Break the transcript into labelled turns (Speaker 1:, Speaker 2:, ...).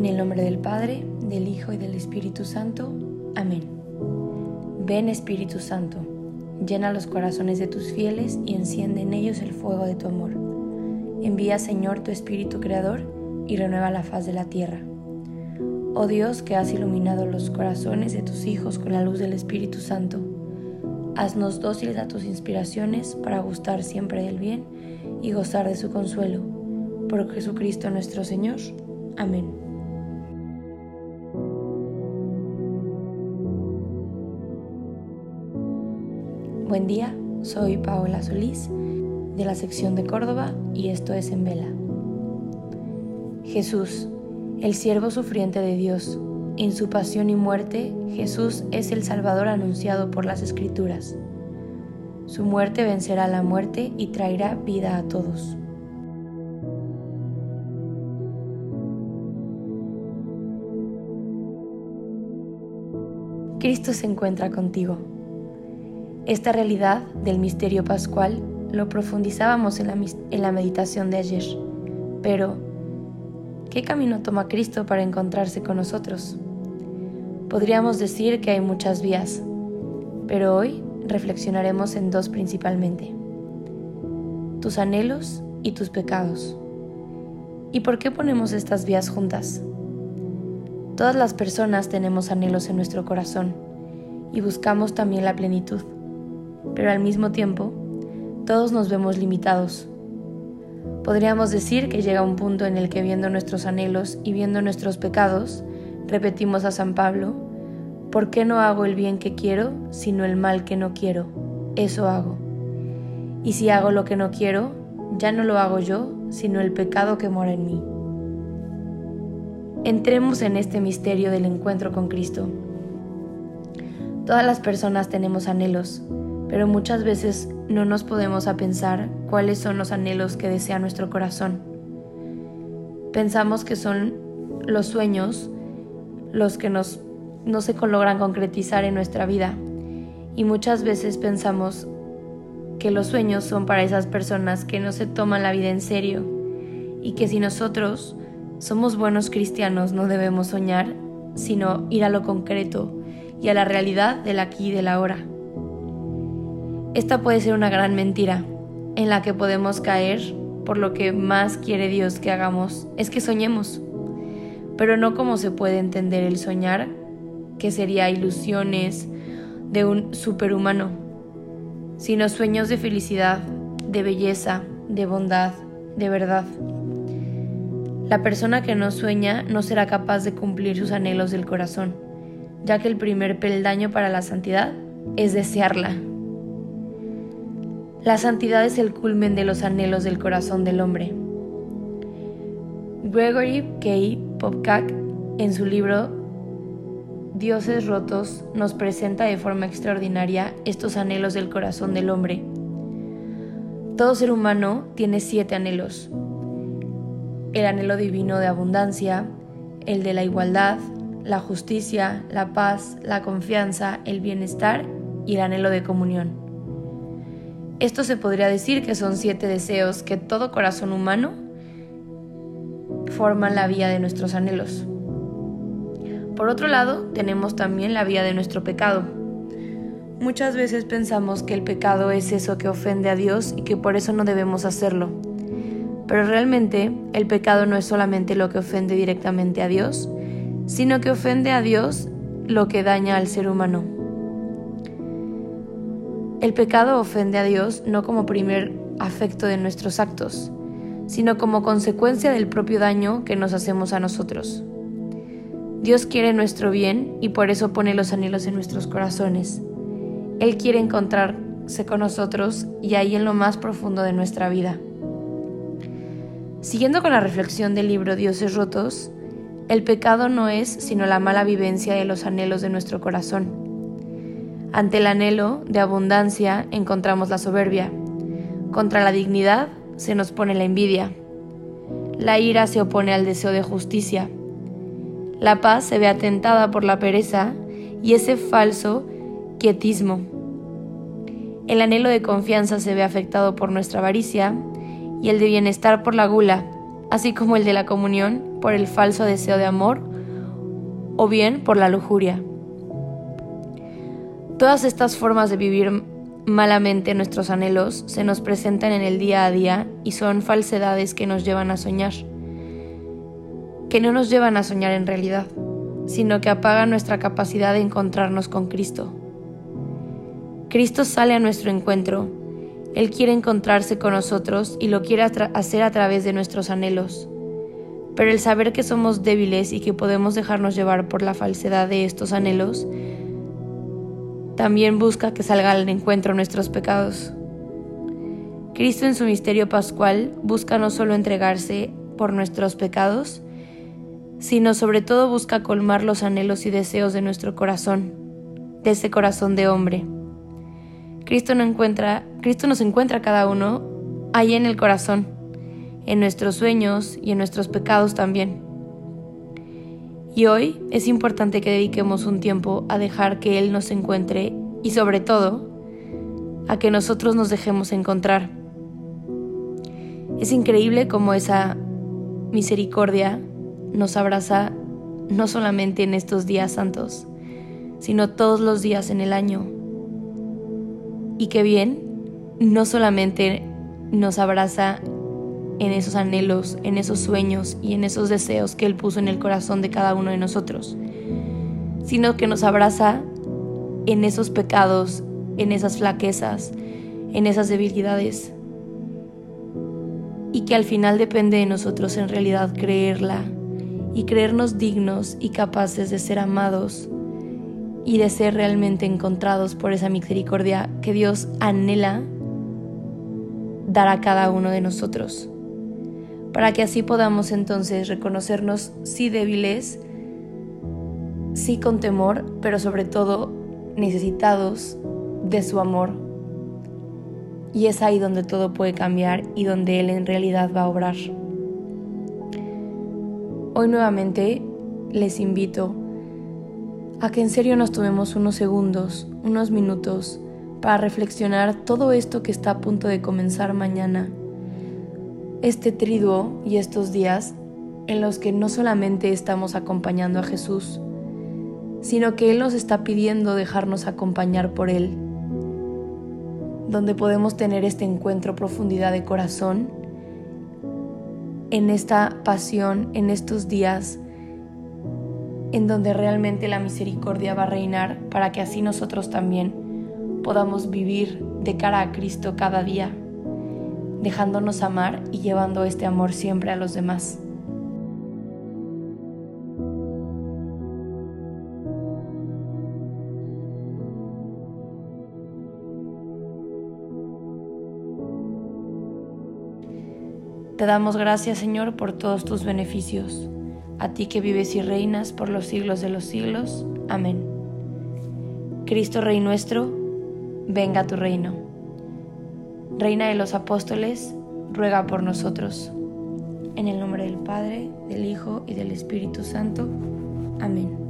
Speaker 1: En el nombre del Padre, del Hijo y del Espíritu Santo. Amén. Ven Espíritu Santo, llena los corazones de tus fieles y enciende en ellos el fuego de tu amor. Envía Señor tu Espíritu Creador y renueva la faz de la tierra. Oh Dios que has iluminado los corazones de tus hijos con la luz del Espíritu Santo, haznos dóciles a tus inspiraciones para gustar siempre del bien y gozar de su consuelo. Por Jesucristo nuestro Señor. Amén. Buen día, soy Paola Solís de la sección de Córdoba y esto es en vela. Jesús, el siervo sufriente de Dios, en su pasión y muerte, Jesús es el Salvador anunciado por las Escrituras. Su muerte vencerá la muerte y traerá vida a todos. Cristo se encuentra contigo. Esta realidad del misterio pascual lo profundizábamos en la, en la meditación de ayer, pero ¿qué camino toma Cristo para encontrarse con nosotros? Podríamos decir que hay muchas vías, pero hoy reflexionaremos en dos principalmente, tus anhelos y tus pecados. ¿Y por qué ponemos estas vías juntas? Todas las personas tenemos anhelos en nuestro corazón y buscamos también la plenitud pero al mismo tiempo, todos nos vemos limitados. Podríamos decir que llega un punto en el que viendo nuestros anhelos y viendo nuestros pecados, repetimos a San Pablo, ¿por qué no hago el bien que quiero, sino el mal que no quiero? Eso hago. Y si hago lo que no quiero, ya no lo hago yo, sino el pecado que mora en mí. Entremos en este misterio del encuentro con Cristo. Todas las personas tenemos anhelos, pero muchas veces no nos podemos a pensar cuáles son los anhelos que desea nuestro corazón. Pensamos que son los sueños los que no se logran concretizar en nuestra vida y muchas veces pensamos que los sueños son para esas personas que no se toman la vida en serio y que si nosotros somos buenos cristianos no debemos soñar, sino ir a lo concreto y a la realidad del aquí y del ahora. Esta puede ser una gran mentira en la que podemos caer por lo que más quiere Dios que hagamos es que soñemos, pero no como se puede entender el soñar, que sería ilusiones de un superhumano, sino sueños de felicidad, de belleza, de bondad, de verdad. La persona que no sueña no será capaz de cumplir sus anhelos del corazón, ya que el primer peldaño para la santidad es desearla. La santidad es el culmen de los anhelos del corazón del hombre. Gregory K. Popcak, en su libro Dioses rotos, nos presenta de forma extraordinaria estos anhelos del corazón del hombre. Todo ser humano tiene siete anhelos. El anhelo divino de abundancia, el de la igualdad, la justicia, la paz, la confianza, el bienestar y el anhelo de comunión. Esto se podría decir que son siete deseos que todo corazón humano forman la vía de nuestros anhelos. Por otro lado, tenemos también la vía de nuestro pecado. Muchas veces pensamos que el pecado es eso que ofende a Dios y que por eso no debemos hacerlo. Pero realmente el pecado no es solamente lo que ofende directamente a Dios, sino que ofende a Dios lo que daña al ser humano. El pecado ofende a Dios no como primer afecto de nuestros actos, sino como consecuencia del propio daño que nos hacemos a nosotros. Dios quiere nuestro bien y por eso pone los anhelos en nuestros corazones. Él quiere encontrarse con nosotros y ahí en lo más profundo de nuestra vida. Siguiendo con la reflexión del libro Dioses rotos, el pecado no es sino la mala vivencia de los anhelos de nuestro corazón ante el anhelo de abundancia encontramos la soberbia. Contra la dignidad se nos pone la envidia. La ira se opone al deseo de justicia. La paz se ve atentada por la pereza y ese falso quietismo. El anhelo de confianza se ve afectado por nuestra avaricia y el de bienestar por la gula, así como el de la comunión por el falso deseo de amor o bien por la lujuria. Todas estas formas de vivir malamente nuestros anhelos se nos presentan en el día a día y son falsedades que nos llevan a soñar, que no nos llevan a soñar en realidad, sino que apagan nuestra capacidad de encontrarnos con Cristo. Cristo sale a nuestro encuentro, Él quiere encontrarse con nosotros y lo quiere hacer a través de nuestros anhelos. Pero el saber que somos débiles y que podemos dejarnos llevar por la falsedad de estos anhelos también busca que salga al encuentro nuestros pecados. Cristo en su misterio pascual busca no solo entregarse por nuestros pecados, sino sobre todo busca colmar los anhelos y deseos de nuestro corazón, de ese corazón de hombre. Cristo, nos encuentra cada uno ahí en el corazón, en nuestros sueños y en nuestros pecados también. Y hoy es importante que dediquemos un tiempo a dejar que Él nos encuentre y sobre todo a que nosotros nos dejemos encontrar. Es increíble cómo esa misericordia nos abraza no solamente en estos días santos, sino todos los días en el año. Y qué bien, no solamente nos abraza en esos anhelos, en esos sueños y en esos deseos que Él puso en el corazón de cada uno de nosotros, sino que nos abraza en esos pecados, en esas flaquezas, en esas debilidades. Y que al final depende de nosotros en realidad creerla y creernos dignos y capaces de ser amados y de ser realmente encontrados por esa misericordia que Dios anhela dar a cada uno de nosotros para que así podamos entonces reconocernos sí débiles, sí con temor, pero sobre todo necesitados de su amor. Y es ahí donde todo puede cambiar y donde Él en realidad va a obrar. Hoy nuevamente les invito a que en serio nos tomemos unos segundos, unos minutos, para reflexionar todo esto que está a punto de comenzar mañana este triduo y estos días en los que no solamente estamos acompañando a Jesús, sino que Él nos está pidiendo dejarnos acompañar por Él, donde podemos tener este encuentro profundidad de corazón, en esta pasión, en estos días, en donde realmente la misericordia va a reinar para que así nosotros también podamos vivir de cara a Cristo cada día dejándonos amar y llevando este amor siempre a los demás. Te damos gracias, Señor, por todos tus beneficios. A ti que vives y reinas por los siglos de los siglos. Amén. Cristo Rey nuestro, venga a tu reino. Reina de los Apóstoles, ruega por nosotros. En el nombre del Padre, del Hijo y del Espíritu Santo. Amén.